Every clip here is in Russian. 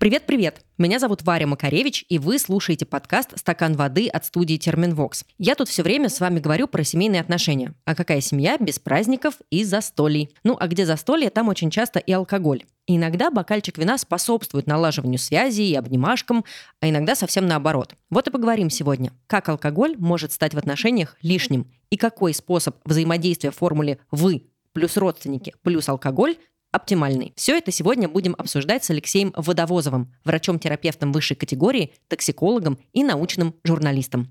Привет-привет! Меня зовут Варя Макаревич, и вы слушаете подкаст «Стакан воды» от студии Терминвокс. Я тут все время с вами говорю про семейные отношения. А какая семья без праздников и застолий? Ну, а где застолье, там очень часто и алкоголь. И иногда бокальчик вина способствует налаживанию связей и обнимашкам, а иногда совсем наоборот. Вот и поговорим сегодня, как алкоголь может стать в отношениях лишним и какой способ взаимодействия в формуле «вы» плюс родственники плюс алкоголь оптимальный. Все это сегодня будем обсуждать с Алексеем Водовозовым, врачом-терапевтом высшей категории, токсикологом и научным журналистом.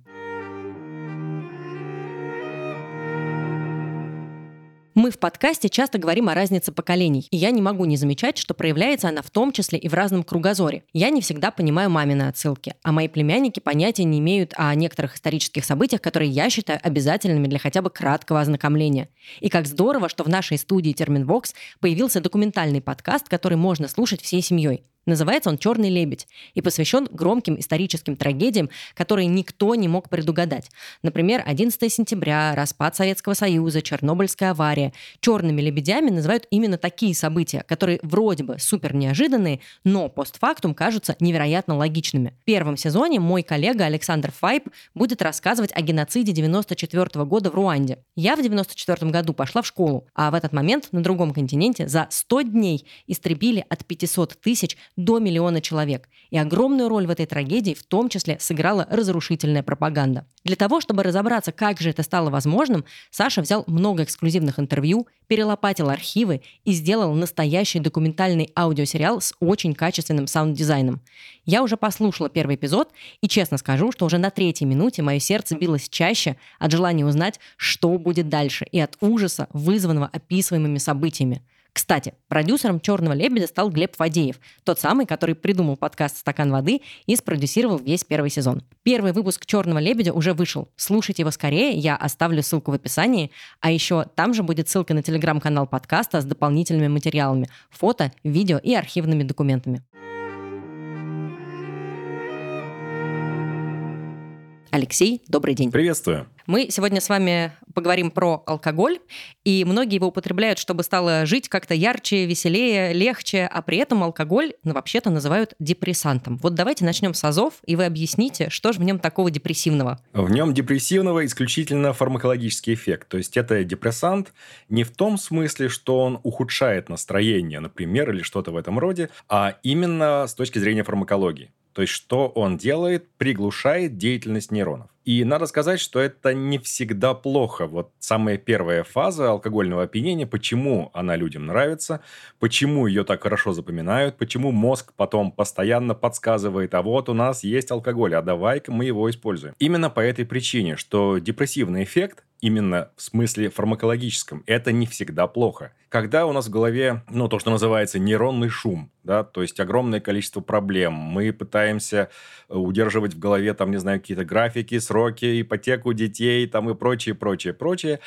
Мы в подкасте часто говорим о разнице поколений, и я не могу не замечать, что проявляется она в том числе и в разном кругозоре. Я не всегда понимаю мамины отсылки, а мои племянники понятия не имеют о некоторых исторических событиях, которые я считаю обязательными для хотя бы краткого ознакомления. И как здорово, что в нашей студии Терминвокс появился документальный подкаст, который можно слушать всей семьей. Называется он «Черный лебедь» и посвящен громким историческим трагедиям, которые никто не мог предугадать. Например, 11 сентября, распад Советского Союза, Чернобыльская авария. Черными лебедями называют именно такие события, которые вроде бы супер неожиданные, но постфактум кажутся невероятно логичными. В первом сезоне мой коллега Александр Файп будет рассказывать о геноциде 94 года в Руанде. Я в 94 году пошла в школу, а в этот момент на другом континенте за 100 дней истребили от 500 тысяч до миллиона человек. И огромную роль в этой трагедии в том числе сыграла разрушительная пропаганда. Для того, чтобы разобраться, как же это стало возможным, Саша взял много эксклюзивных интервью, перелопатил архивы и сделал настоящий документальный аудиосериал с очень качественным саунд-дизайном. Я уже послушала первый эпизод и честно скажу, что уже на третьей минуте мое сердце билось чаще от желания узнать, что будет дальше, и от ужаса, вызванного описываемыми событиями. Кстати, продюсером «Черного лебедя» стал Глеб Фадеев, тот самый, который придумал подкаст «Стакан воды» и спродюсировал весь первый сезон. Первый выпуск «Черного лебедя» уже вышел. Слушайте его скорее, я оставлю ссылку в описании. А еще там же будет ссылка на телеграм-канал подкаста с дополнительными материалами, фото, видео и архивными документами. Алексей, добрый день. Приветствую. Мы сегодня с вами поговорим про алкоголь, и многие его употребляют, чтобы стало жить как-то ярче, веселее, легче, а при этом алкоголь ну, вообще-то называют депрессантом. Вот давайте начнем с азов, и вы объясните, что же в нем такого депрессивного. В нем депрессивного исключительно фармакологический эффект. То есть это депрессант не в том смысле, что он ухудшает настроение, например, или что-то в этом роде, а именно с точки зрения фармакологии. То есть, что он делает? Приглушает деятельность нейронов. И надо сказать, что это не всегда плохо. Вот самая первая фаза алкогольного опьянения, почему она людям нравится, почему ее так хорошо запоминают, почему мозг потом постоянно подсказывает, а вот у нас есть алкоголь, а давай-ка мы его используем. Именно по этой причине, что депрессивный эффект именно в смысле фармакологическом. Это не всегда плохо. Когда у нас в голове, ну, то, что называется нейронный шум, да, то есть огромное количество проблем, мы пытаемся э, удерживать в голове, там, не знаю, какие-то графики, сроки, ипотеку детей, там, и прочее, прочее, прочее.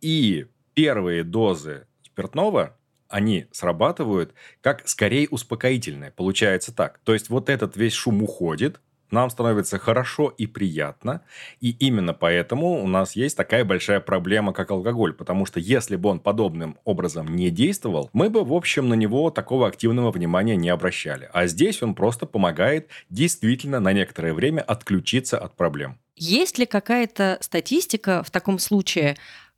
И первые дозы спиртного, они срабатывают как скорее успокоительное. Получается так. То есть вот этот весь шум уходит, нам становится хорошо и приятно. И именно поэтому у нас есть такая большая проблема, как алкоголь. Потому что если бы он подобным образом не действовал, мы бы, в общем, на него такого активного внимания не обращали. А здесь он просто помогает действительно на некоторое время отключиться от проблем. Есть ли какая-то статистика в таком случае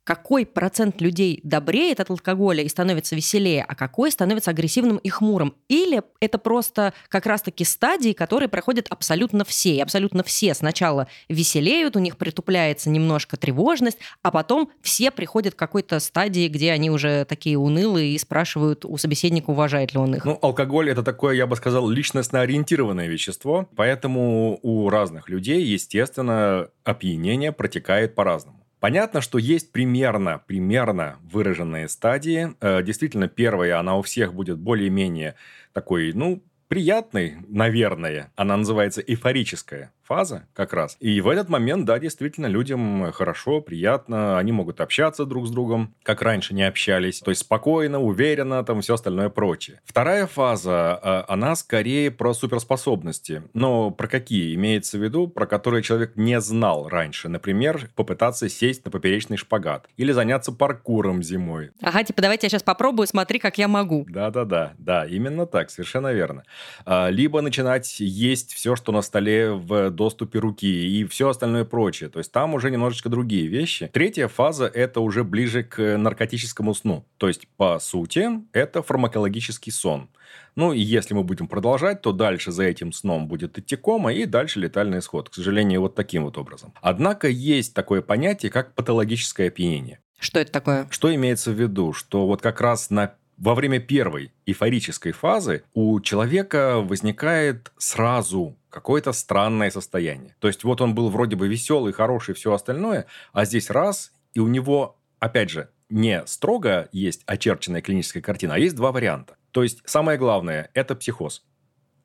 какой процент людей добреет от алкоголя и становится веселее, а какой становится агрессивным и хмурым. Или это просто как раз-таки стадии, которые проходят абсолютно все. И абсолютно все сначала веселеют, у них притупляется немножко тревожность, а потом все приходят к какой-то стадии, где они уже такие унылые и спрашивают у собеседника, уважает ли он их. Ну, алкоголь – это такое, я бы сказал, личностно-ориентированное вещество, поэтому у разных людей, естественно, опьянение протекает по-разному. Понятно, что есть примерно, примерно выраженные стадии. Э, действительно, первая, она у всех будет более-менее такой, ну, приятной, наверное. Она называется эйфорическая фаза как раз. И в этот момент, да, действительно, людям хорошо, приятно, они могут общаться друг с другом, как раньше не общались, то есть спокойно, уверенно, там все остальное прочее. Вторая фаза, э, она скорее про суперспособности. Но про какие? Имеется в виду, про которые человек не знал раньше. Например, попытаться сесть на поперечный шпагат или заняться паркуром зимой. Ага, типа давайте я сейчас попробую, смотри, как я могу. Да-да-да, да, именно так, совершенно верно. А, либо начинать есть все, что на столе в доступе руки и все остальное прочее. То есть там уже немножечко другие вещи. Третья фаза – это уже ближе к наркотическому сну. То есть, по сути, это фармакологический сон. Ну, и если мы будем продолжать, то дальше за этим сном будет идти кома, и дальше летальный исход. К сожалению, вот таким вот образом. Однако есть такое понятие, как патологическое опьянение. Что это такое? Что имеется в виду? Что вот как раз на во время первой эйфорической фазы у человека возникает сразу какое-то странное состояние. То есть вот он был вроде бы веселый, хороший, все остальное, а здесь раз, и у него, опять же, не строго есть очерченная клиническая картина, а есть два варианта. То есть самое главное – это психоз.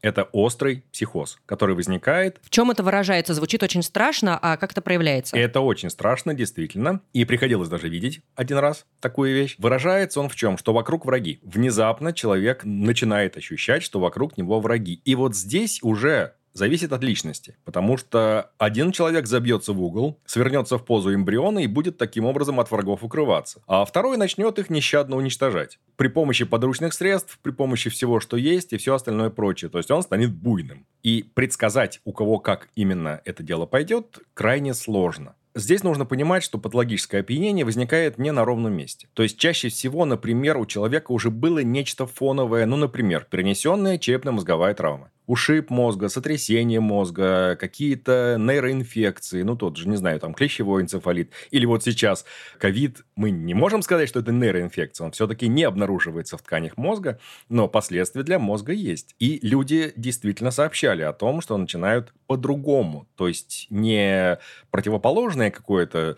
Это острый психоз, который возникает. В чем это выражается? Звучит очень страшно, а как это проявляется? Это очень страшно, действительно. И приходилось даже видеть один раз такую вещь. Выражается он в чем? Что вокруг враги. Внезапно человек начинает ощущать, что вокруг него враги. И вот здесь уже зависит от личности. Потому что один человек забьется в угол, свернется в позу эмбриона и будет таким образом от врагов укрываться. А второй начнет их нещадно уничтожать. При помощи подручных средств, при помощи всего, что есть и все остальное прочее. То есть он станет буйным. И предсказать, у кого как именно это дело пойдет, крайне сложно. Здесь нужно понимать, что патологическое опьянение возникает не на ровном месте. То есть чаще всего, например, у человека уже было нечто фоновое, ну, например, перенесенная черепно-мозговая травма ушиб мозга, сотрясение мозга, какие-то нейроинфекции, ну, тот же, не знаю, там, клещевой энцефалит. Или вот сейчас ковид, мы не можем сказать, что это нейроинфекция, он все-таки не обнаруживается в тканях мозга, но последствия для мозга есть. И люди действительно сообщали о том, что начинают по-другому, то есть не противоположное какое-то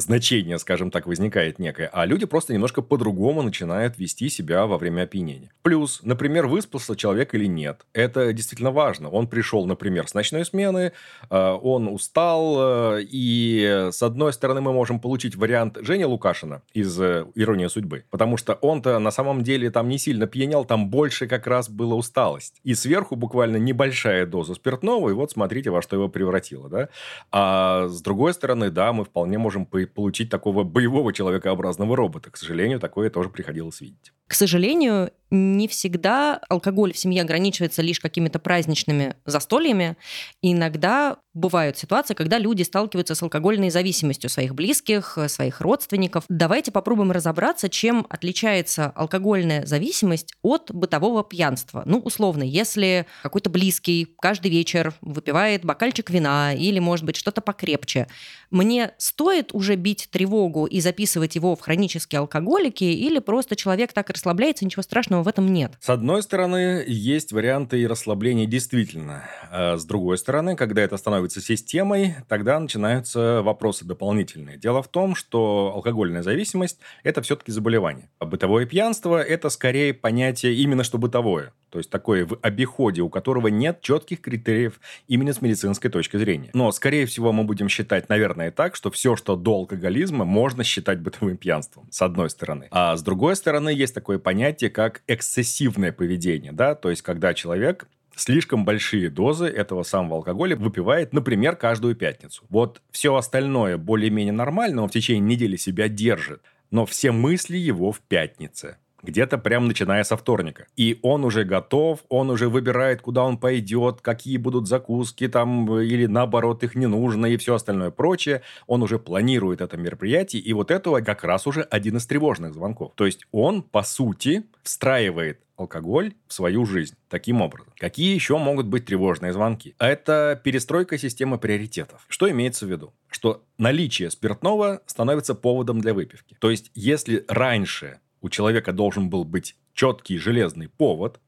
значение, скажем так, возникает некое, а люди просто немножко по-другому начинают вести себя во время опьянения. Плюс, например, выспался человек или нет. Это действительно важно. Он пришел, например, с ночной смены, э, он устал, э, и с одной стороны мы можем получить вариант Жени Лукашина из э, «Ирония судьбы», потому что он-то на самом деле там не сильно пьянял, там больше как раз была усталость. И сверху буквально небольшая доза спиртного, и вот смотрите, во что его превратило, да. А с другой стороны, да, мы вполне можем получить такого боевого человекообразного робота. К сожалению, такое тоже приходилось видеть. К сожалению, не всегда алкоголь в семье ограничивается лишь какими-то праздничными застольями. иногда бывают ситуации, когда люди сталкиваются с алкогольной зависимостью своих близких, своих родственников. Давайте попробуем разобраться, чем отличается алкогольная зависимость от бытового пьянства. Ну, условно, если какой-то близкий каждый вечер выпивает бокальчик вина или, может быть, что-то покрепче, мне стоит уже бить тревогу и записывать его в хронические алкоголики или просто человек так расслабляется, ничего страшного в этом нет. С одной стороны, есть варианты и расслабления действительно. А с другой стороны, когда это становится системой, тогда начинаются вопросы дополнительные. Дело в том, что алкогольная зависимость – это все-таки заболевание. А бытовое пьянство – это скорее понятие именно что бытовое. То есть такое в обиходе, у которого нет четких критериев именно с медицинской точки зрения. Но, скорее всего, мы будем считать, наверное, так, что все, что до алкоголизма, можно считать бытовым пьянством, с одной стороны. А с другой стороны, есть такое понятие, как эксцессивное поведение, да, то есть когда человек слишком большие дозы этого самого алкоголя выпивает, например, каждую пятницу. Вот все остальное более-менее нормально, он в течение недели себя держит, но все мысли его в пятнице где-то прям начиная со вторника. И он уже готов, он уже выбирает, куда он пойдет, какие будут закуски там, или наоборот, их не нужно, и все остальное прочее. Он уже планирует это мероприятие, и вот этого как раз уже один из тревожных звонков. То есть он, по сути, встраивает алкоголь в свою жизнь. Таким образом. Какие еще могут быть тревожные звонки? Это перестройка системы приоритетов. Что имеется в виду? Что наличие спиртного становится поводом для выпивки. То есть, если раньше у человека должен был быть четкий железный повод,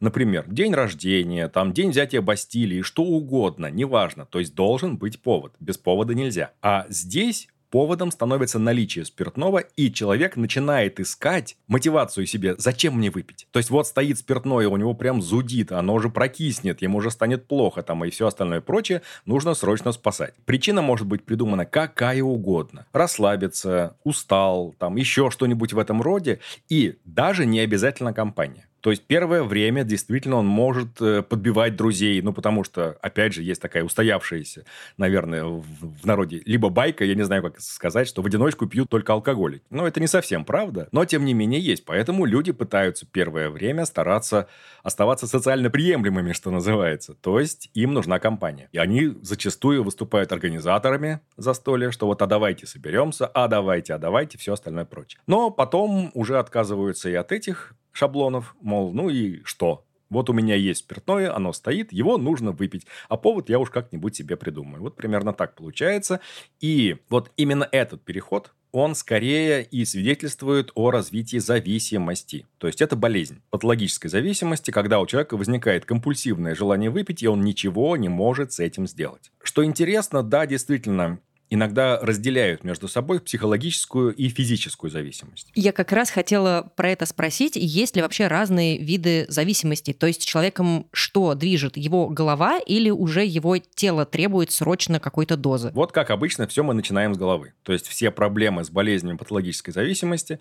Например, день рождения, там день взятия Бастилии, что угодно, неважно. То есть должен быть повод. Без повода нельзя. А здесь поводом становится наличие спиртного, и человек начинает искать мотивацию себе, зачем мне выпить. То есть вот стоит спиртное, у него прям зудит, оно уже прокиснет, ему уже станет плохо там и все остальное прочее, нужно срочно спасать. Причина может быть придумана какая угодно. Расслабиться, устал, там еще что-нибудь в этом роде, и даже не обязательно компания. То есть первое время действительно он может э, подбивать друзей, ну потому что, опять же, есть такая устоявшаяся, наверное, в, в народе, либо байка, я не знаю, как сказать, что в одиночку пьют только алкоголик. Но это не совсем правда, но тем не менее есть. Поэтому люди пытаются первое время стараться оставаться социально приемлемыми, что называется. То есть им нужна компания. И они зачастую выступают организаторами застолья, что вот а давайте соберемся, а давайте, а давайте, все остальное прочее. Но потом уже отказываются и от этих шаблонов, мол, ну и что? Вот у меня есть спиртное, оно стоит, его нужно выпить, а повод я уж как-нибудь себе придумаю. Вот примерно так получается. И вот именно этот переход, он скорее и свидетельствует о развитии зависимости. То есть это болезнь патологической зависимости, когда у человека возникает компульсивное желание выпить, и он ничего не может с этим сделать. Что интересно, да, действительно, иногда разделяют между собой психологическую и физическую зависимость. Я как раз хотела про это спросить, есть ли вообще разные виды зависимости? То есть человеком что движет? Его голова или уже его тело требует срочно какой-то дозы? Вот как обычно все мы начинаем с головы. То есть все проблемы с болезнями патологической зависимости,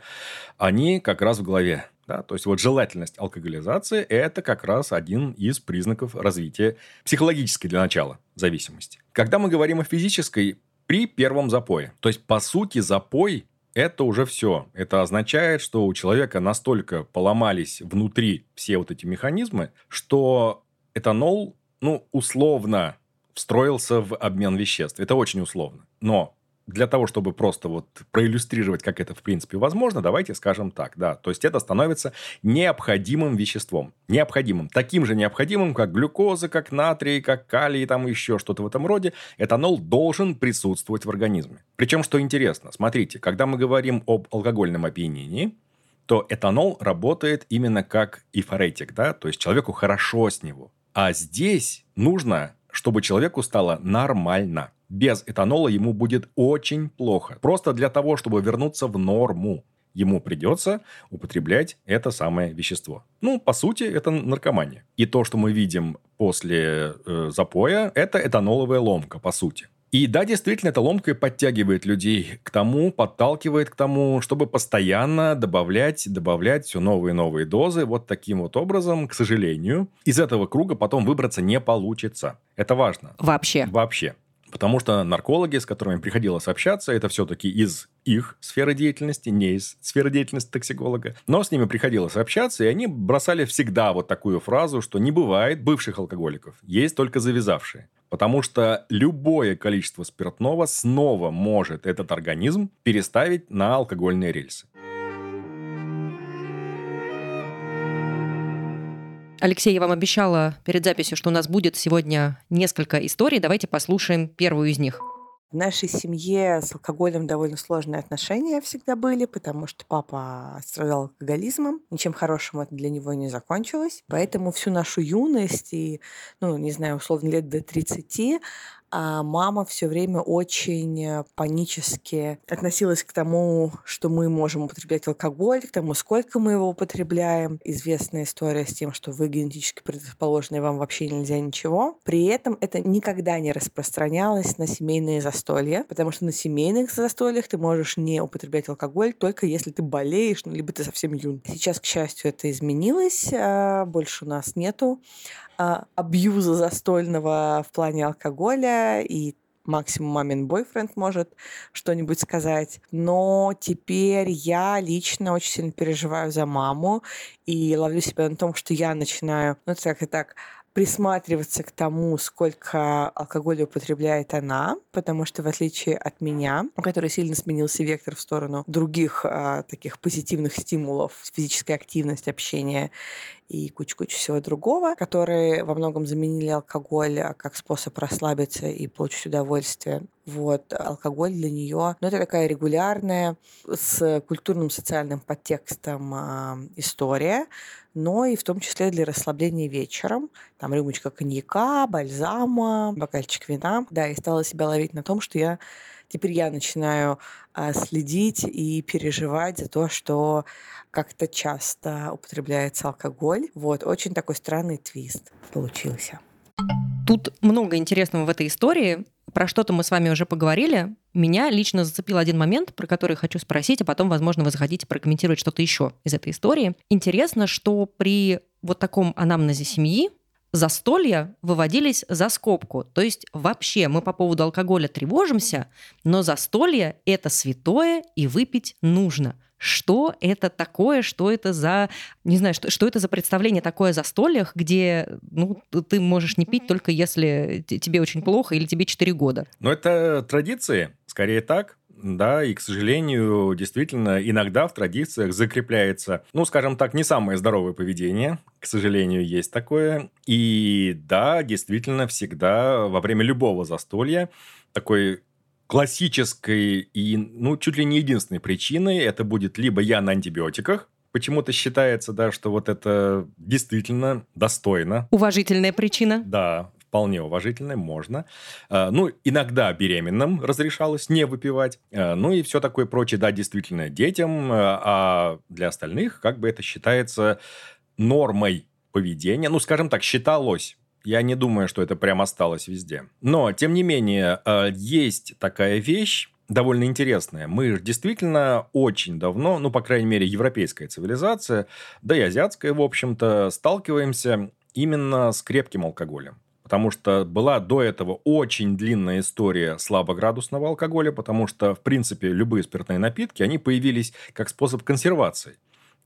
они как раз в голове. Да? То есть вот желательность алкоголизации – это как раз один из признаков развития психологической для начала зависимости. Когда мы говорим о физической, при первом запое. То есть, по сути, запой это уже все. Это означает, что у человека настолько поломались внутри все вот эти механизмы, что этанол, ну, условно встроился в обмен веществ. Это очень условно. Но для того, чтобы просто вот проиллюстрировать, как это в принципе возможно, давайте скажем так, да. То есть это становится необходимым веществом. Необходимым. Таким же необходимым, как глюкоза, как натрий, как калий, там еще что-то в этом роде. Этанол должен присутствовать в организме. Причем, что интересно, смотрите, когда мы говорим об алкогольном опьянении, то этанол работает именно как эйфоретик, да, то есть человеку хорошо с него. А здесь нужно, чтобы человеку стало нормально без этанола ему будет очень плохо. Просто для того, чтобы вернуться в норму, ему придется употреблять это самое вещество. Ну, по сути, это наркомания. И то, что мы видим после э, запоя, это этаноловая ломка, по сути. И да, действительно, эта ломка подтягивает людей к тому, подталкивает к тому, чтобы постоянно добавлять, добавлять все новые и новые дозы. Вот таким вот образом, к сожалению, из этого круга потом выбраться не получится. Это важно. Вообще. Вообще. Потому что наркологи, с которыми приходилось общаться, это все-таки из их сферы деятельности, не из сферы деятельности токсиколога. Но с ними приходилось общаться, и они бросали всегда вот такую фразу, что не бывает бывших алкоголиков, есть только завязавшие. Потому что любое количество спиртного снова может этот организм переставить на алкогольные рельсы. Алексей, я вам обещала перед записью, что у нас будет сегодня несколько историй. Давайте послушаем первую из них. В нашей семье с алкоголем довольно сложные отношения всегда были, потому что папа страдал алкоголизмом. Ничем хорошим это для него не закончилось. Поэтому всю нашу юность и, ну, не знаю, условно, лет до 30 а мама все время очень э, панически относилась к тому, что мы можем употреблять алкоголь, к тому, сколько мы его употребляем. Известная история с тем, что вы генетически предрасположены, вам вообще нельзя ничего. При этом это никогда не распространялось на семейные застолья, потому что на семейных застольях ты можешь не употреблять алкоголь только если ты болеешь, ну, либо ты совсем юн. Сейчас, к счастью, это изменилось, а больше у нас нету а, абьюза застольного в плане алкоголя, и максимум мамин бойфренд может что-нибудь сказать. Но теперь я лично очень сильно переживаю за маму и ловлю себя на том, что я начинаю, ну так и так, присматриваться к тому, сколько алкоголя употребляет она, потому что в отличие от меня, у которой сильно сменился вектор в сторону других а, таких позитивных стимулов, физическая активность, общение и куча-куча всего другого, которые во многом заменили алкоголь а, как способ расслабиться и получить удовольствие. Вот, алкоголь для нее, ну, это такая регулярная, с культурным социальным подтекстом э, история, но и в том числе для расслабления вечером. Там рюмочка коньяка, бальзама, бокальчик вина. Да, и стала себя ловить на том, что я теперь я начинаю а, следить и переживать за то, что как-то часто употребляется алкоголь. Вот, очень такой странный твист получился. Тут много интересного в этой истории. Про что-то мы с вами уже поговорили. Меня лично зацепил один момент, про который хочу спросить, а потом, возможно, вы захотите прокомментировать что-то еще из этой истории. Интересно, что при вот таком анамнезе семьи застолья выводились за скобку. То есть вообще мы по поводу алкоголя тревожимся, но застолье – это святое, и выпить нужно – что это такое, что это за, не знаю, что, что это за представление такое за столях, где ну, ты можешь не пить только если тебе очень плохо или тебе 4 года. Ну, это традиции, скорее так. Да, и, к сожалению, действительно, иногда в традициях закрепляется, ну, скажем так, не самое здоровое поведение. К сожалению, есть такое. И да, действительно, всегда во время любого застолья такой классической и, ну, чуть ли не единственной причиной это будет либо я на антибиотиках, почему-то считается, да, что вот это действительно достойно. Уважительная причина. Да, вполне уважительная, можно. А, ну, иногда беременным разрешалось не выпивать. А, ну и все такое прочее, да, действительно, детям. А, а для остальных как бы это считается нормой поведения. Ну, скажем так, считалось я не думаю, что это прям осталось везде. Но, тем не менее, э, есть такая вещь, довольно интересная. Мы действительно очень давно, ну, по крайней мере, европейская цивилизация, да и азиатская, в общем-то, сталкиваемся именно с крепким алкоголем. Потому что была до этого очень длинная история слабоградусного алкоголя, потому что, в принципе, любые спиртные напитки, они появились как способ консервации.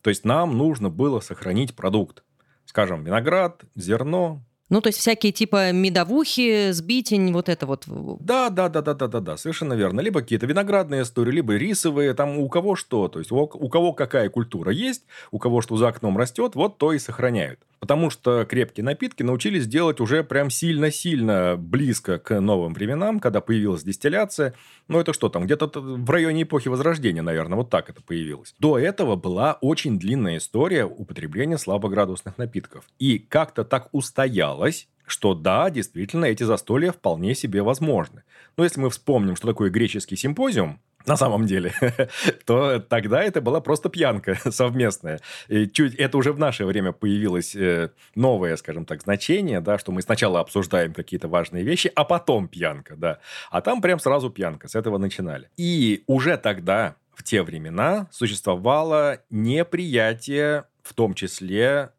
То есть нам нужно было сохранить продукт. Скажем, виноград, зерно, ну, то есть всякие типа медовухи, сбитень, вот это вот. Да, да, да, да, да, да, да, совершенно верно. Либо какие-то виноградные истории, либо рисовые, там у кого что. То есть у, у кого какая культура есть, у кого что за окном растет, вот то и сохраняют. Потому что крепкие напитки научились делать уже прям сильно-сильно близко к новым временам, когда появилась дистилляция. Ну, это что там, где-то в районе эпохи Возрождения, наверное, вот так это появилось. До этого была очень длинная история употребления слабоградусных напитков. И как-то так устоялось, что да, действительно, эти застолья вполне себе возможны. Но если мы вспомним, что такое греческий симпозиум, на самом деле, то тогда это была просто пьянка совместная. И чуть это уже в наше время появилось э, новое, скажем так, значение, да, что мы сначала обсуждаем какие-то важные вещи, а потом пьянка, да. А там прям сразу пьянка, с этого начинали. И уже тогда, в те времена, существовало неприятие, в том числе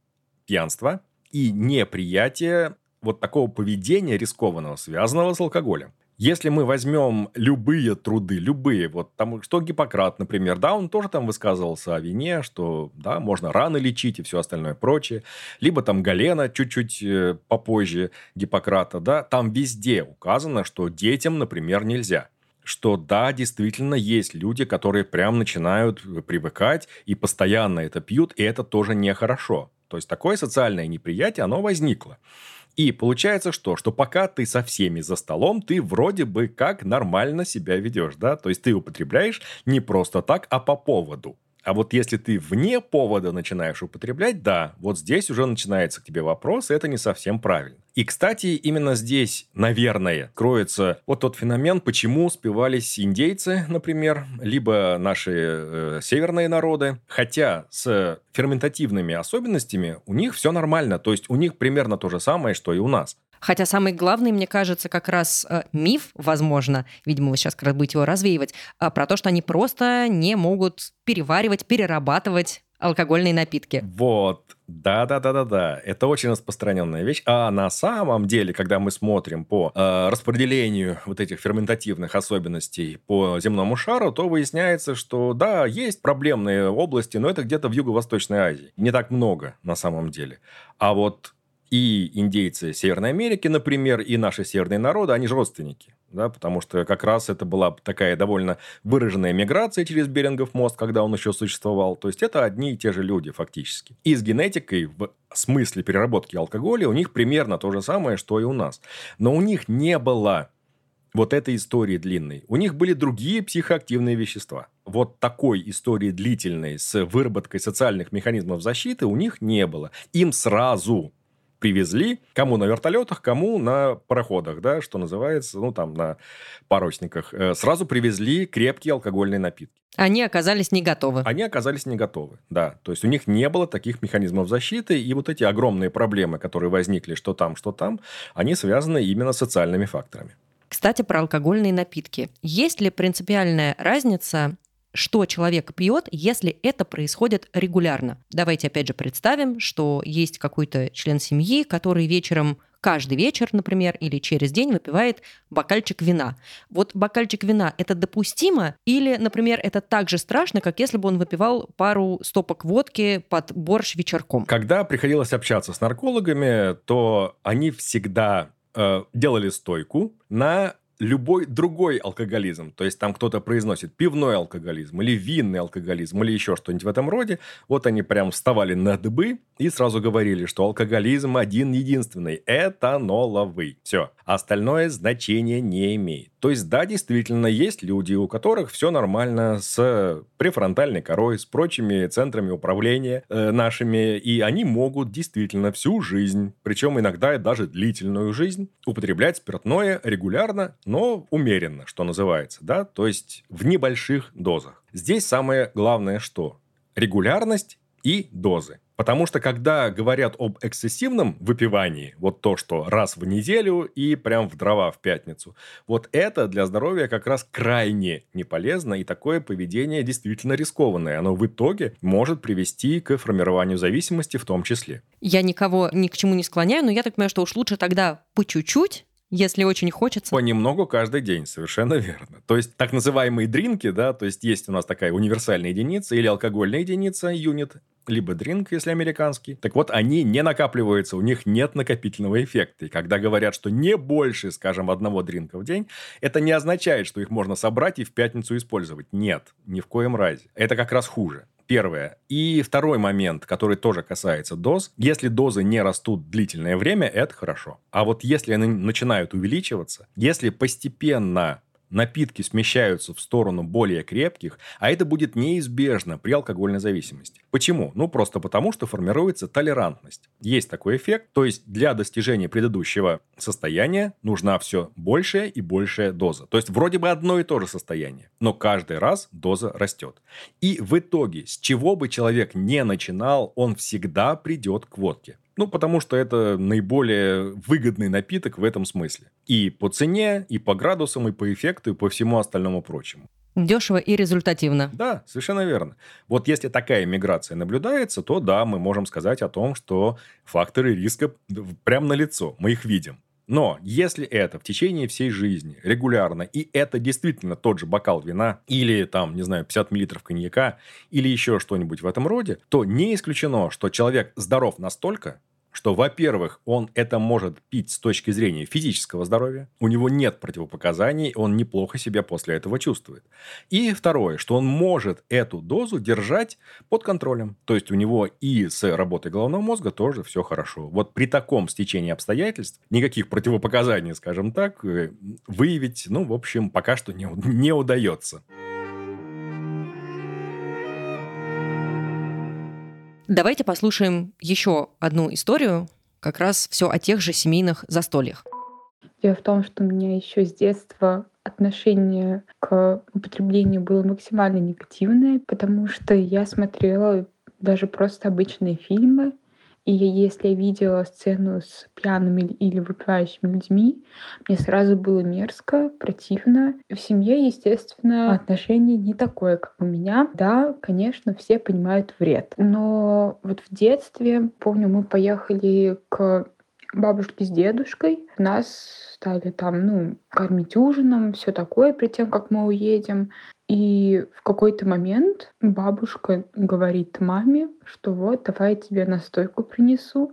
пьянства, и неприятие вот такого поведения рискованного, связанного с алкоголем. Если мы возьмем любые труды, любые, вот там, что Гиппократ, например, да, он тоже там высказывался о вине, что, да, можно раны лечить и все остальное прочее. Либо там Галена чуть-чуть э, попозже Гиппократа, да, там везде указано, что детям, например, нельзя что да, действительно есть люди, которые прям начинают привыкать и постоянно это пьют, и это тоже нехорошо. То есть такое социальное неприятие, оно возникло. И получается что? Что пока ты со всеми за столом, ты вроде бы как нормально себя ведешь, да? То есть ты употребляешь не просто так, а по поводу. А вот если ты вне повода начинаешь употреблять, да, вот здесь уже начинается к тебе вопрос, и это не совсем правильно. И, кстати, именно здесь, наверное, кроется вот тот феномен, почему спивались индейцы, например, либо наши э, северные народы. Хотя с ферментативными особенностями у них все нормально. То есть у них примерно то же самое, что и у нас. Хотя самый главный, мне кажется, как раз э, миф, возможно, видимо, вы сейчас как раз будете его развеивать, э, про то, что они просто не могут переваривать, перерабатывать алкогольные напитки. Вот, да-да-да-да-да. Это очень распространенная вещь. А на самом деле, когда мы смотрим по э, распределению вот этих ферментативных особенностей по земному шару, то выясняется, что да, есть проблемные области, но это где-то в Юго-Восточной Азии. Не так много на самом деле. А вот и индейцы Северной Америки, например, и наши северные народы, они же родственники. Да, потому что как раз это была такая довольно выраженная миграция через Берингов мост, когда он еще существовал. То есть это одни и те же люди фактически. И с генетикой в смысле переработки алкоголя у них примерно то же самое, что и у нас. Но у них не было вот этой истории длинной. У них были другие психоактивные вещества. Вот такой истории длительной с выработкой социальных механизмов защиты у них не было. Им сразу привезли, кому на вертолетах, кому на пароходах, да, что называется, ну, там, на парусниках. Э, сразу привезли крепкие алкогольные напитки. Они оказались не готовы. Они оказались не готовы, да. То есть у них не было таких механизмов защиты, и вот эти огромные проблемы, которые возникли, что там, что там, они связаны именно с социальными факторами. Кстати, про алкогольные напитки. Есть ли принципиальная разница что человек пьет, если это происходит регулярно. Давайте опять же представим, что есть какой-то член семьи, который вечером каждый вечер, например, или через день выпивает бокальчик вина. Вот бокальчик вина – это допустимо? Или, например, это так же страшно, как если бы он выпивал пару стопок водки под борщ вечерком? Когда приходилось общаться с наркологами, то они всегда э, делали стойку на любой другой алкоголизм, то есть там кто-то произносит пивной алкоголизм или винный алкоголизм или еще что-нибудь в этом роде, вот они прям вставали на дыбы и сразу говорили, что алкоголизм один единственный – этаноловый. Все. Остальное значения не имеет. То есть, да, действительно, есть люди, у которых все нормально с префронтальной корой, с прочими центрами управления э, нашими, и они могут действительно всю жизнь, причем иногда и даже длительную жизнь, употреблять спиртное регулярно, но умеренно, что называется, да, то есть в небольших дозах. Здесь самое главное что? Регулярность и дозы. Потому что когда говорят об эксцессивном выпивании, вот то, что раз в неделю и прям в дрова в пятницу, вот это для здоровья как раз крайне не полезно, и такое поведение действительно рискованное. Оно в итоге может привести к формированию зависимости в том числе. Я никого ни к чему не склоняю, но я так понимаю, что уж лучше тогда по чуть-чуть, если очень хочется. Понемногу каждый день, совершенно верно. То есть так называемые дринки, да, то есть есть у нас такая универсальная единица или алкогольная единица, юнит, либо дринк, если американский. Так вот, они не накапливаются, у них нет накопительного эффекта. И когда говорят, что не больше, скажем, одного дринка в день, это не означает, что их можно собрать и в пятницу использовать. Нет, ни в коем разе. Это как раз хуже. Первое. И второй момент, который тоже касается доз. Если дозы не растут длительное время, это хорошо. А вот если они начинают увеличиваться, если постепенно напитки смещаются в сторону более крепких, а это будет неизбежно при алкогольной зависимости. Почему? Ну, просто потому, что формируется толерантность. Есть такой эффект, то есть для достижения предыдущего состояния нужна все большая и большая доза. То есть вроде бы одно и то же состояние, но каждый раз доза растет. И в итоге, с чего бы человек не начинал, он всегда придет к водке. Ну, потому что это наиболее выгодный напиток в этом смысле. И по цене, и по градусам, и по эффекту, и по всему остальному прочему. Дешево и результативно. Да, совершенно верно. Вот если такая миграция наблюдается, то да, мы можем сказать о том, что факторы риска прямо на лицо, мы их видим. Но если это в течение всей жизни регулярно, и это действительно тот же бокал вина, или там, не знаю, 50 миллилитров коньяка, или еще что-нибудь в этом роде, то не исключено, что человек здоров настолько, что, во-первых, он это может пить с точки зрения физического здоровья, у него нет противопоказаний, он неплохо себя после этого чувствует. И второе, что он может эту дозу держать под контролем. То есть у него и с работой головного мозга тоже все хорошо. Вот при таком стечении обстоятельств никаких противопоказаний, скажем так, э, выявить, ну, в общем, пока что не, не удается. Давайте послушаем еще одну историю, как раз все о тех же семейных застольях. Дело в том, что у меня еще с детства отношение к употреблению было максимально негативное, потому что я смотрела даже просто обычные фильмы, и если я видела сцену с пьяными или выпивающими людьми, мне сразу было мерзко, противно. В семье, естественно, отношение не такое, как у меня. Да, конечно, все понимают вред. Но вот в детстве, помню, мы поехали к бабушке с дедушкой. Нас стали там, ну, кормить ужином, все такое, перед тем, как мы уедем. И в какой-то момент бабушка говорит маме, что вот, давай я тебе настойку принесу,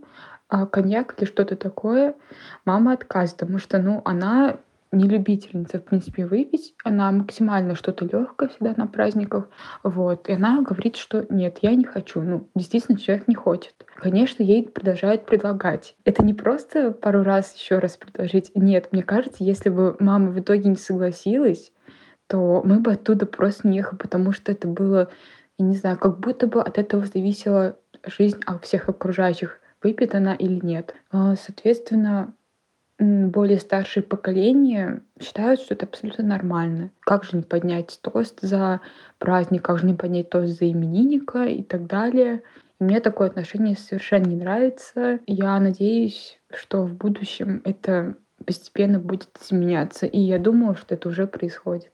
а коньяк или что-то такое. Мама отказывает, потому что, ну, она не любительница, в принципе, выпить. Она максимально что-то легкое всегда на праздниках. Вот. И она говорит, что нет, я не хочу. Ну, действительно, человек не хочет. Конечно, ей продолжают предлагать. Это не просто пару раз еще раз предложить. Нет, мне кажется, если бы мама в итоге не согласилась, то мы бы оттуда просто не ехали, потому что это было, я не знаю, как будто бы от этого зависела жизнь всех окружающих выпьет она или нет. А, соответственно, более старшие поколения считают, что это абсолютно нормально. Как же не поднять тост за праздник, как же не поднять тост за именинника и так далее. Мне такое отношение совершенно не нравится. Я надеюсь, что в будущем это постепенно будет изменяться. И я думаю, что это уже происходит.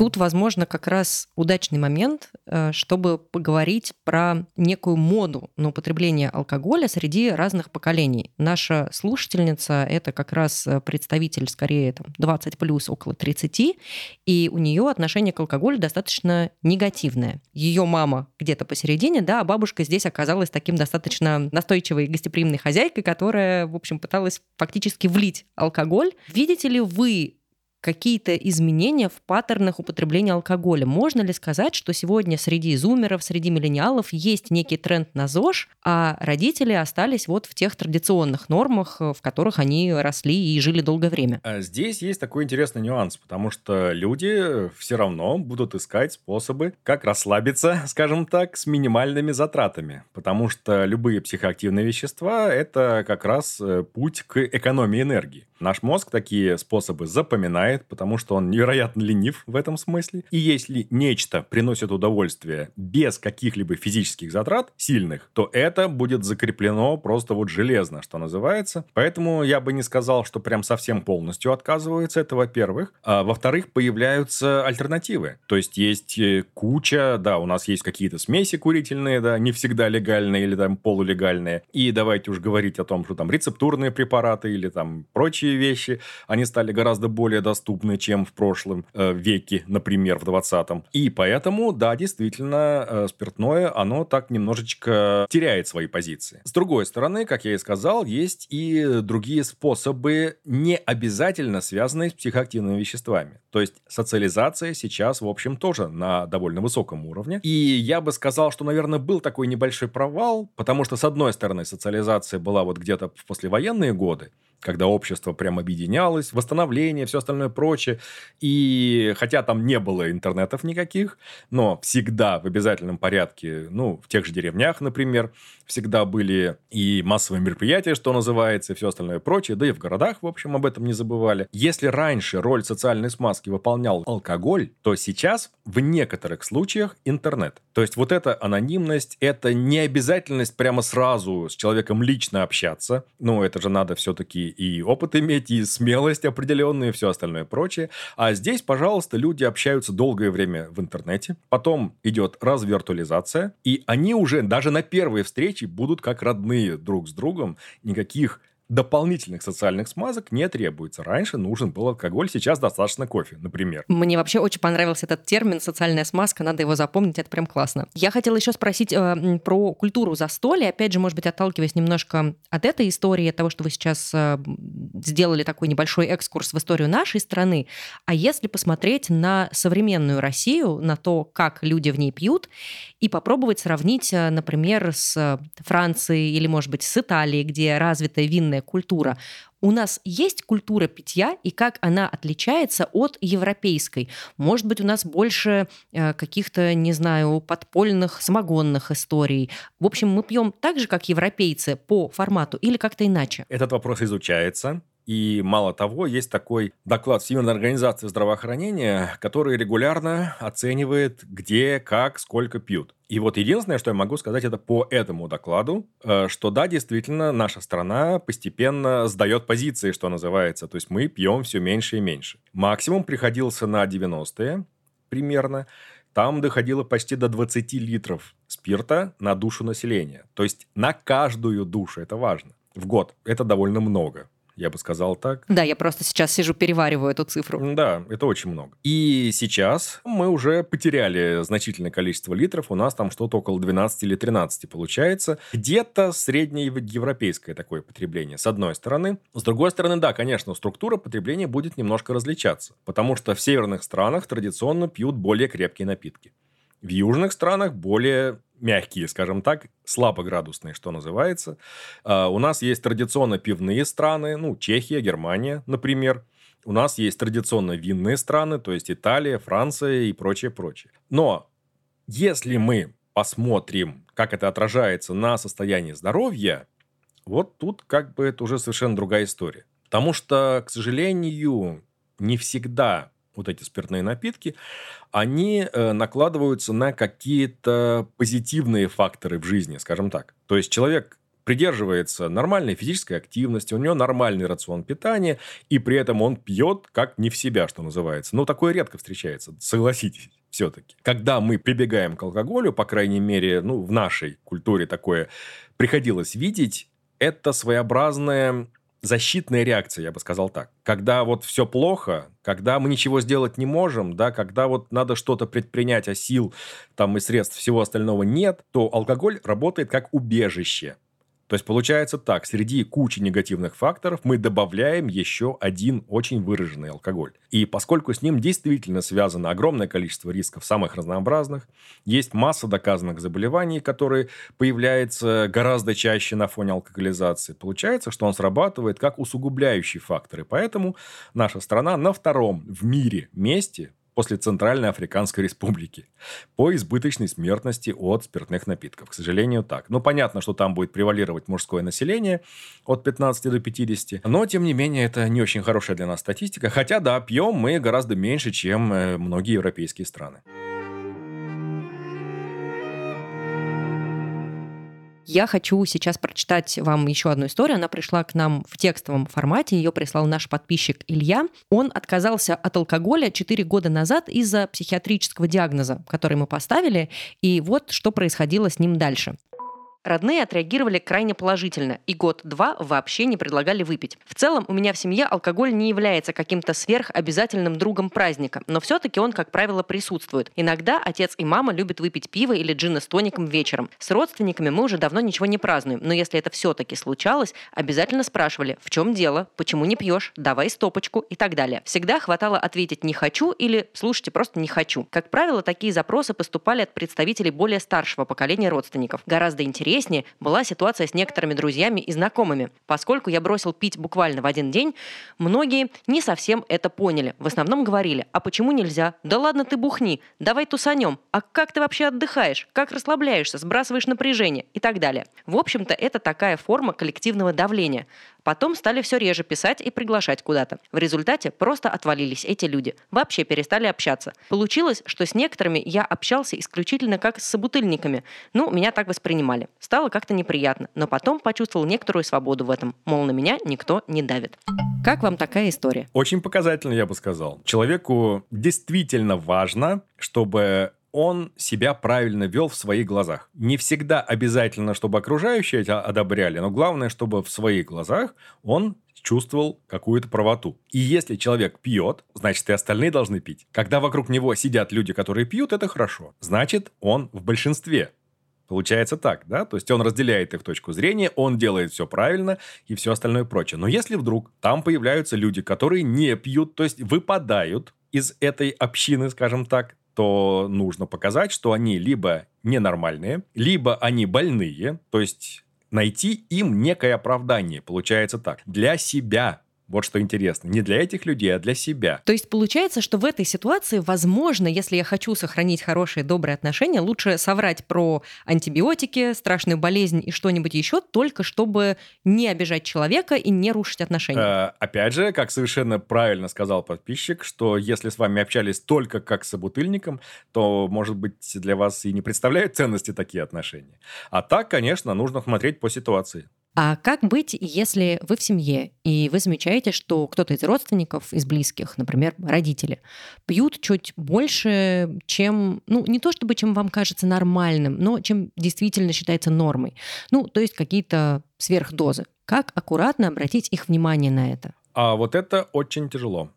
Тут, возможно, как раз удачный момент, э, чтобы поговорить про некую моду на употребление алкоголя среди разных поколений. Наша слушательница — это как раз представитель, скорее, там, 20 плюс, около 30, и у нее отношение к алкоголю достаточно негативное. Ее мама где-то посередине, да, а бабушка здесь оказалась таким достаточно настойчивой гостеприимной хозяйкой, которая, в общем, пыталась фактически влить алкоголь. Видите ли вы какие-то изменения в паттернах употребления алкоголя. Можно ли сказать, что сегодня среди зумеров, среди миллениалов есть некий тренд на ЗОЖ, а родители остались вот в тех традиционных нормах, э, в которых они росли и жили долгое время? А здесь есть такой интересный нюанс, потому что люди все равно будут искать способы, как расслабиться, скажем так, с минимальными затратами, потому что любые психоактивные вещества – это как раз э, путь к экономии энергии. Наш мозг такие способы запоминает, потому что он невероятно ленив в этом смысле. И если нечто приносит удовольствие без каких-либо физических затрат сильных, то это будет закреплено просто вот железно, что называется. Поэтому я бы не сказал, что прям совсем полностью отказывается, это во-первых. А во-вторых, появляются альтернативы. То есть есть э, куча, да, у нас есть какие-то смеси курительные, да, не всегда легальные или там полулегальные. И давайте уж говорить о том, что там рецептурные препараты или там прочие прочие вещи, они стали гораздо более доступны, чем в прошлом э, веке, например, в 20-м. И поэтому, да, действительно, э, спиртное, оно так немножечко теряет свои позиции. С другой стороны, как я и сказал, есть и другие способы, не обязательно связанные с психоактивными веществами. То есть социализация сейчас, в общем, тоже на довольно высоком уровне. И я бы сказал, что, наверное, был такой небольшой провал, потому что, с одной стороны, социализация была вот где-то в послевоенные годы, когда общество прям объединялось, восстановление, все остальное прочее. И хотя там не было интернетов никаких, но всегда в обязательном порядке, ну, в тех же деревнях, например, всегда были и массовые мероприятия, что называется, и все остальное прочее, да и в городах, в общем, об этом не забывали. Если раньше роль социальной смазки выполнял алкоголь, то сейчас в некоторых случаях интернет. То есть вот эта анонимность, это не обязательность прямо сразу с человеком лично общаться, ну, это же надо все-таки и опыт иметь, и смелость определенную, и все остальное прочее. А здесь, пожалуйста, люди общаются долгое время в интернете, потом идет развиртуализация, и они уже даже на первой встрече будут как родные друг с другом, никаких дополнительных социальных смазок не требуется. Раньше нужен был алкоголь, сейчас достаточно кофе, например. Мне вообще очень понравился этот термин «социальная смазка», надо его запомнить, это прям классно. Я хотела еще спросить э, про культуру застолья, опять же, может быть, отталкиваясь немножко от этой истории, от того, что вы сейчас э, сделали такой небольшой экскурс в историю нашей страны, а если посмотреть на современную Россию, на то, как люди в ней пьют, и попробовать сравнить, э, например, с Францией или, может быть, с Италией, где развитая винная определенная культура. У нас есть культура питья, и как она отличается от европейской? Может быть, у нас больше э, каких-то, не знаю, подпольных самогонных историй. В общем, мы пьем так же, как европейцы по формату или как-то иначе? Этот вопрос изучается. И мало того, есть такой доклад Всемирной организации здравоохранения, который регулярно оценивает, где, как, сколько пьют. И вот единственное, что я могу сказать, это по этому докладу, э, что да, действительно, наша страна постепенно сдает позиции, что называется. То есть мы пьем все меньше и меньше. Максимум приходился на 90-е примерно. Там доходило почти до 20 литров спирта на душу населения. То есть на каждую душу, это важно, в год. Это довольно много я бы сказал так. Да, я просто сейчас сижу, перевариваю эту цифру. Да, это очень много. И сейчас мы уже потеряли значительное количество литров, у нас там что-то около 12 или 13 получается. Где-то среднее европейское такое потребление, с одной стороны. С другой стороны, да, конечно, структура потребления будет немножко различаться, потому что в северных странах традиционно пьют более крепкие напитки. В южных странах более мягкие, скажем так, слабоградусные, что называется. А, у нас есть традиционно пивные страны, ну, Чехия, Германия, например. У нас есть традиционно винные страны, то есть Италия, Франция и прочее, прочее. Но если мы посмотрим, как это отражается на состоянии здоровья, вот тут как бы это уже совершенно другая история. Потому что, к сожалению, не всегда вот эти спиртные напитки, они э, накладываются на какие-то позитивные факторы в жизни, скажем так. То есть человек придерживается нормальной физической активности, у него нормальный рацион питания, и при этом он пьет как не в себя, что называется. Ну, такое редко встречается, согласитесь все-таки. Когда мы прибегаем к алкоголю, по крайней мере, ну, в нашей культуре такое приходилось видеть, это своеобразная защитная реакция, я бы сказал так. Когда вот все плохо, когда мы ничего сделать не можем, да, когда вот надо что-то предпринять, а сил там и средств всего остального нет, то алкоголь работает как убежище. То есть получается так, среди кучи негативных факторов мы добавляем еще один очень выраженный алкоголь. И поскольку с ним действительно связано огромное количество рисков самых разнообразных, есть масса доказанных заболеваний, которые появляются гораздо чаще на фоне алкоголизации, получается, что он срабатывает как усугубляющий фактор. И поэтому наша страна на втором в мире месте после Центральной Африканской Республики по избыточной смертности от спиртных напитков. К сожалению, так. Ну, понятно, что там будет превалировать мужское население от 15 до 50, но, тем не менее, это не очень хорошая для нас статистика. Хотя, да, пьем мы гораздо меньше, чем э, многие европейские страны. Я хочу сейчас прочитать вам еще одну историю. Она пришла к нам в текстовом формате. Ее прислал наш подписчик Илья. Он отказался от алкоголя 4 года назад из-за психиатрического диагноза, который мы поставили. И вот что происходило с ним дальше. Родные отреагировали крайне положительно, и год-два вообще не предлагали выпить. В целом, у меня в семье алкоголь не является каким-то сверхобязательным другом праздника, но все-таки он, как правило, присутствует. Иногда отец и мама любят выпить пиво или джина с тоником вечером. С родственниками мы уже давно ничего не празднуем, но если это все-таки случалось, обязательно спрашивали, в чем дело, почему не пьешь, давай стопочку и так далее. Всегда хватало ответить «не хочу» или «слушайте, просто не хочу». Как правило, такие запросы поступали от представителей более старшего поколения родственников. Гораздо интереснее интереснее была ситуация с некоторыми друзьями и знакомыми. Поскольку я бросил пить буквально в один день, многие не совсем это поняли. В основном говорили, а почему нельзя? Да ладно ты бухни, давай тусанем. А как ты вообще отдыхаешь? Как расслабляешься, сбрасываешь напряжение и так далее. В общем-то, это такая форма коллективного давления. Потом стали все реже писать и приглашать куда-то. В результате просто отвалились эти люди. Вообще перестали общаться. Получилось, что с некоторыми я общался исключительно как с собутыльниками. Ну, меня так воспринимали. Стало как-то неприятно, но потом почувствовал некоторую свободу в этом. Мол, на меня никто не давит. Как вам такая история? Очень показательно, я бы сказал. Человеку действительно важно, чтобы он себя правильно вел в своих глазах. Не всегда обязательно, чтобы окружающие это одобряли, но главное, чтобы в своих глазах он чувствовал какую-то правоту. И если человек пьет, значит и остальные должны пить. Когда вокруг него сидят люди, которые пьют, это хорошо. Значит, он в большинстве. Получается так, да? То есть он разделяет их точку зрения, он делает все правильно и все остальное прочее. Но если вдруг там появляются люди, которые не пьют, то есть выпадают из этой общины, скажем так, то нужно показать, что они либо ненормальные, либо они больные, то есть найти им некое оправдание, получается так, для себя, вот что интересно. Не для этих людей, а для себя. То есть получается, что в этой ситуации, возможно, если я хочу сохранить хорошие, добрые отношения, лучше соврать про антибиотики, страшную болезнь и что-нибудь еще, только чтобы не обижать человека и не рушить отношения. Э, опять же, как совершенно правильно сказал подписчик, что если с вами общались только как с собутыльником, то, может быть, для вас и не представляют ценности такие отношения. А так, конечно, нужно смотреть по ситуации. А как быть, если вы в семье, и вы замечаете, что кто-то из родственников, из близких, например, родители, пьют чуть больше, чем, ну, не то чтобы, чем вам кажется нормальным, но чем действительно считается нормой. Ну, то есть какие-то сверхдозы. Как аккуратно обратить их внимание на это? А вот это очень тяжело.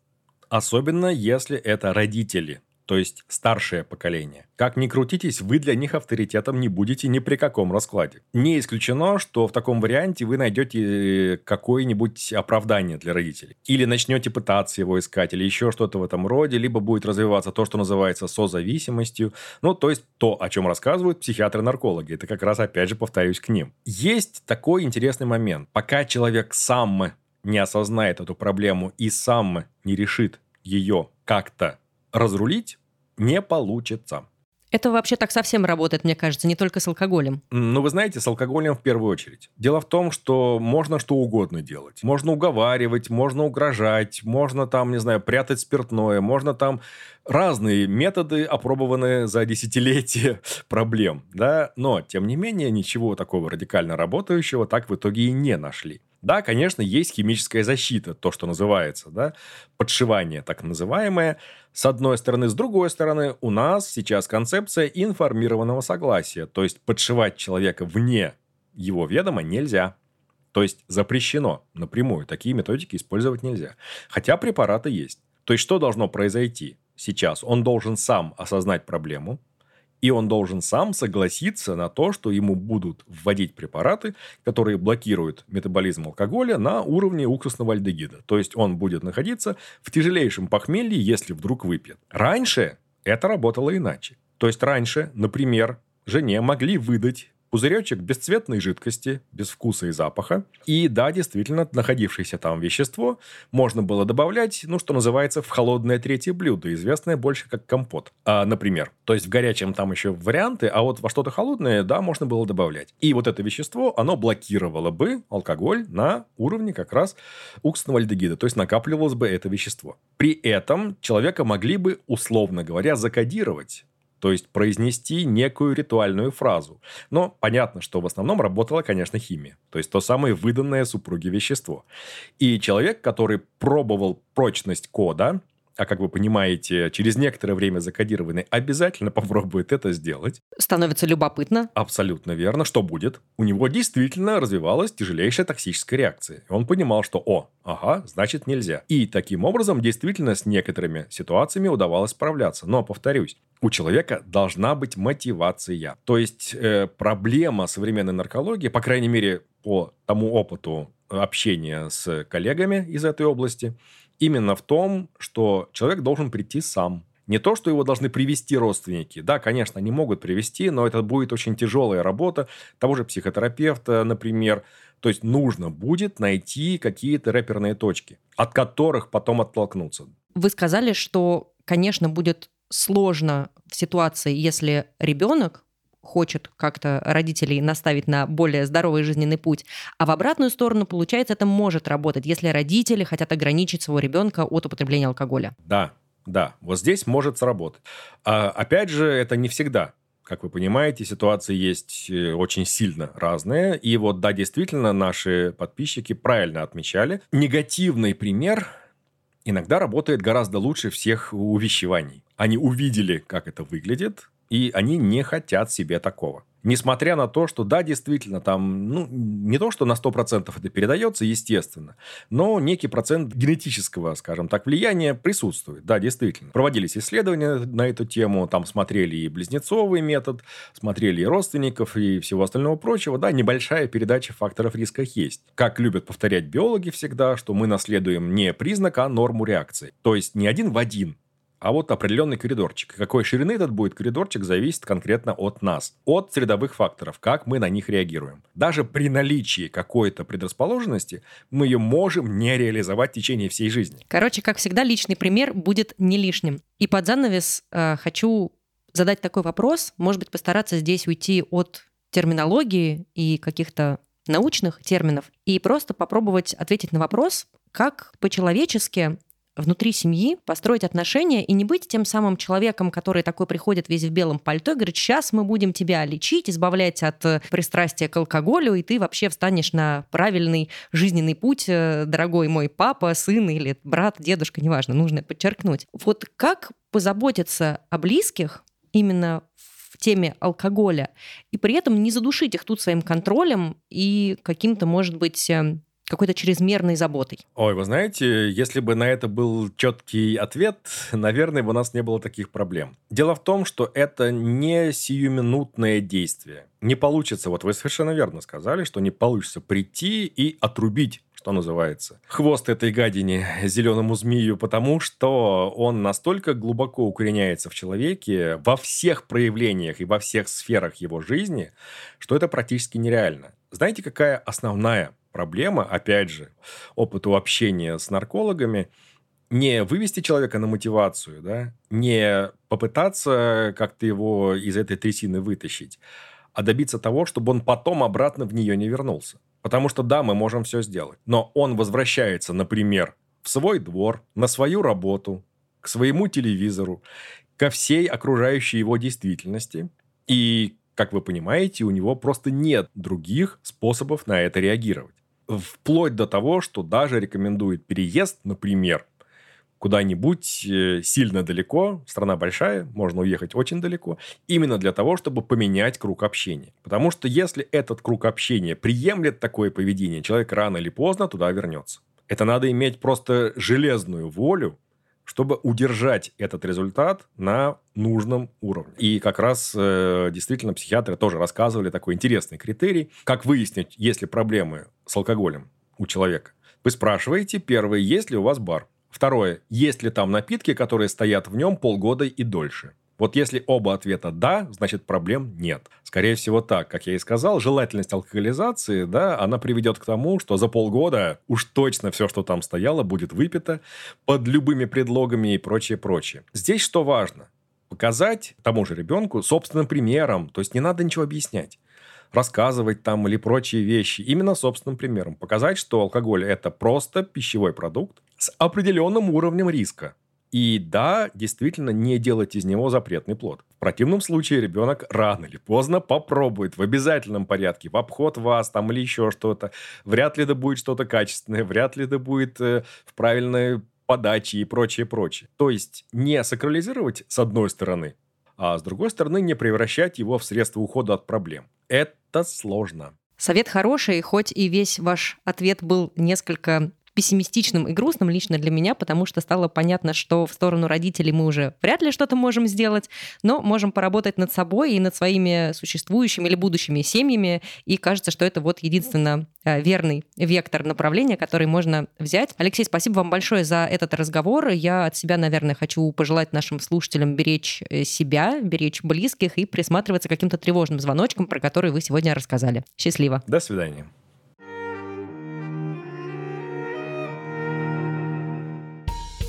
Особенно если это родители то есть старшее поколение. Как ни крутитесь, вы для них авторитетом не будете ни при каком раскладе. Не исключено, что в таком варианте вы найдете какое-нибудь оправдание для родителей. Или начнете пытаться его искать, или еще что-то в этом роде, либо будет развиваться то, что называется созависимостью, ну, то есть то, о чем рассказывают психиатры-наркологи. Это как раз, опять же, повторюсь к ним. Есть такой интересный момент. Пока человек сам не осознает эту проблему и сам не решит ее как-то разрулить не получится. Это вообще так совсем работает, мне кажется, не только с алкоголем. Ну, вы знаете, с алкоголем в первую очередь. Дело в том, что можно что угодно делать. Можно уговаривать, можно угрожать, можно там, не знаю, прятать спиртное, можно там разные методы, опробованные за десятилетия проблем, да, но, тем не менее, ничего такого радикально работающего так в итоге и не нашли. Да, конечно, есть химическая защита, то, что называется, да, подшивание так называемое. С одной стороны, с другой стороны, у нас сейчас концепция информированного согласия, то есть подшивать человека вне его ведома нельзя. То есть запрещено напрямую. Такие методики использовать нельзя. Хотя препараты есть. То есть что должно произойти сейчас? Он должен сам осознать проблему, и он должен сам согласиться на то, что ему будут вводить препараты, которые блокируют метаболизм алкоголя на уровне уксусного альдегида. То есть он будет находиться в тяжелейшем похмелье, если вдруг выпьет. Раньше это работало иначе. То есть раньше, например, жене могли выдать пузыречек бесцветной жидкости, без вкуса и запаха. И да, действительно, находившееся там вещество можно было добавлять, ну, что называется, в холодное третье блюдо, известное больше как компот, а, например. То есть в горячем там еще варианты, а вот во что-то холодное, да, можно было добавлять. И вот это вещество, оно блокировало бы алкоголь на уровне как раз уксусного альдегида, то есть накапливалось бы это вещество. При этом человека могли бы, условно говоря, закодировать то есть произнести некую ритуальную фразу. Но понятно, что в основном работала, конечно, химия, то есть то самое выданное супруге вещество. И человек, который пробовал прочность кода, а как вы понимаете, через некоторое время закодированный, обязательно попробует это сделать. Становится любопытно. Абсолютно верно. Что будет? У него действительно развивалась тяжелейшая токсическая реакция. Он понимал, что, о, ага, значит нельзя. И таким образом действительно с некоторыми ситуациями удавалось справляться. Но, повторюсь, у человека должна быть мотивация. То есть э, проблема современной наркологии, по крайней мере, по тому опыту общения с коллегами из этой области, именно в том, что человек должен прийти сам. Не то, что его должны привести родственники. Да, конечно, они могут привести, но это будет очень тяжелая работа того же психотерапевта, например. То есть нужно будет найти какие-то рэперные точки, от которых потом оттолкнуться. Вы сказали, что, конечно, будет сложно в ситуации, если ребенок хочет как-то родителей наставить на более здоровый жизненный путь. А в обратную сторону, получается, это может работать, если родители хотят ограничить своего ребенка от употребления алкоголя. Да, да, вот здесь может сработать. А, опять же, это не всегда. Как вы понимаете, ситуации есть э, очень сильно разные. И вот, да, действительно, наши подписчики правильно отмечали. Негативный пример иногда работает гораздо лучше всех увещеваний. Они увидели, как это выглядит, и они не хотят себе такого. Несмотря на то, что да, действительно, там, ну, не то, что на 100% это передается, естественно, но некий процент генетического, скажем так, влияния присутствует. Да, действительно. Проводились исследования на эту тему, там смотрели и близнецовый метод, смотрели и родственников, и всего остального прочего. Да, небольшая передача факторов риска есть. Как любят повторять биологи всегда, что мы наследуем не признак, а норму реакции. То есть не один в один а вот определенный коридорчик. Какой ширины этот будет коридорчик, зависит конкретно от нас, от средовых факторов, как мы на них реагируем. Даже при наличии какой-то предрасположенности мы ее можем не реализовать в течение всей жизни. Короче, как всегда, личный пример будет не лишним. И под занавес э, хочу задать такой вопрос, может быть, постараться здесь уйти от терминологии и каких-то научных терминов и просто попробовать ответить на вопрос, как по-человечески внутри семьи построить отношения и не быть тем самым человеком, который такой приходит весь в белом пальто и говорит, сейчас мы будем тебя лечить, избавлять от э, пристрастия к алкоголю, и ты вообще встанешь на правильный жизненный путь, э, дорогой мой папа, сын или брат, дедушка, неважно, нужно подчеркнуть. Вот как позаботиться о близких именно в теме алкоголя и при этом не задушить их тут своим контролем и каким-то, может быть, эм, какой-то чрезмерной заботой? Ой, вы знаете, если бы на это был четкий ответ, наверное, бы у нас не было таких проблем. Дело в том, что это не сиюминутное действие. Не получится, вот вы совершенно верно сказали, что не получится прийти и отрубить что называется, хвост этой гадине зеленому змею, потому что он настолько глубоко укореняется в человеке во всех проявлениях и во всех сферах его жизни, что это практически нереально. Знаете, какая основная проблема, опять же, опыту общения с наркологами, не вывести человека на мотивацию, да, не попытаться как-то его из этой трясины вытащить, а добиться того, чтобы он потом обратно в нее не вернулся. Потому что да, мы можем все сделать, но он возвращается, например, в свой двор, на свою работу, к своему телевизору, ко всей окружающей его действительности. И, как вы понимаете, у него просто нет других способов на это реагировать. Вплоть до того, что даже рекомендует переезд, например, куда-нибудь э, сильно далеко, страна большая, можно уехать очень далеко, именно для того, чтобы поменять круг общения. Потому что если этот круг общения приемлет такое поведение, человек рано или поздно туда вернется. Это надо иметь просто железную волю, чтобы удержать этот результат на нужном уровне. И как раз э, действительно психиатры тоже рассказывали такой интересный критерий, как выяснить, есть ли проблемы с алкоголем у человека. Вы спрашиваете, первое, есть ли у вас бар? Второе, есть ли там напитки, которые стоят в нем полгода и дольше? Вот если оба ответа «да», значит проблем нет. Скорее всего так, как я и сказал, желательность алкоголизации, да, она приведет к тому, что за полгода уж точно все, что там стояло, будет выпито под любыми предлогами и прочее, прочее. Здесь что важно? Показать тому же ребенку собственным примером, то есть не надо ничего объяснять рассказывать там или прочие вещи, именно собственным примером. Показать, что алкоголь – это просто пищевой продукт с определенным уровнем риска. И да, действительно, не делать из него запретный плод. В противном случае ребенок рано или поздно попробует в обязательном порядке, в обход вас там или еще что-то. Вряд ли это будет что-то качественное, вряд ли это будет э, в правильной подаче и прочее, прочее. То есть не сакрализировать с одной стороны, а с другой стороны не превращать его в средство ухода от проблем. Это сложно. Совет хороший, хоть и весь ваш ответ был несколько пессимистичным и грустным лично для меня, потому что стало понятно, что в сторону родителей мы уже вряд ли что-то можем сделать, но можем поработать над собой и над своими существующими или будущими семьями. И кажется, что это вот единственно э, верный вектор направления, который можно взять. Алексей, спасибо вам большое за этот разговор. Я от себя, наверное, хочу пожелать нашим слушателям беречь э, себя, беречь близких и присматриваться к каким-то тревожным звоночкам, про которые вы сегодня рассказали. Счастливо. До свидания.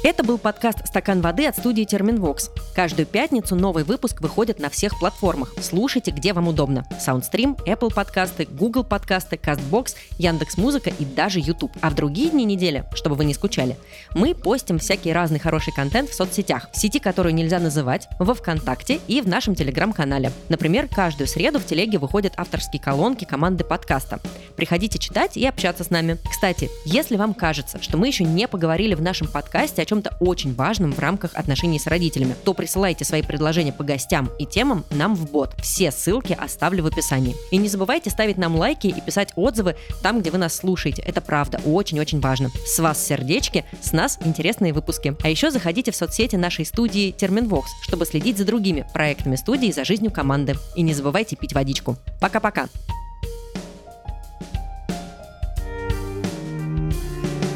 Это был подкаст «Стакан воды» от студии «Терминвокс». Каждую пятницу новый выпуск выходит на всех платформах. Слушайте, где вам удобно. Soundstream, Apple подкасты, Google подкасты, CastBox, Яндекс.Музыка и даже YouTube. А в другие дни недели, чтобы вы не скучали, мы постим всякий разный хороший контент в соцсетях. В сети, которую нельзя называть, во ВКонтакте и в нашем Телеграм-канале. Например, каждую среду в телеге выходят авторские колонки команды подкаста. Приходите читать и общаться с нами. Кстати, если вам кажется, что мы еще не поговорили в нашем подкасте о чем-то очень важном в рамках отношений с родителями, то присылайте свои предложения по гостям и темам нам в бот. Все ссылки оставлю в описании. И не забывайте ставить нам лайки и писать отзывы там, где вы нас слушаете. Это правда очень-очень важно. С вас сердечки, с нас интересные выпуски. А еще заходите в соцсети нашей студии Терминвокс, чтобы следить за другими проектами студии за жизнью команды. И не забывайте пить водичку. Пока-пока!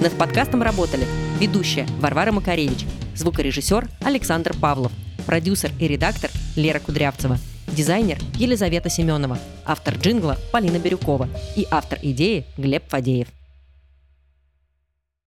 Над подкастом работали ведущая Варвара Макаревич, звукорежиссер Александр Павлов, продюсер и редактор Лера Кудрявцева, дизайнер Елизавета Семенова, автор джингла Полина Бирюкова и автор идеи Глеб Фадеев.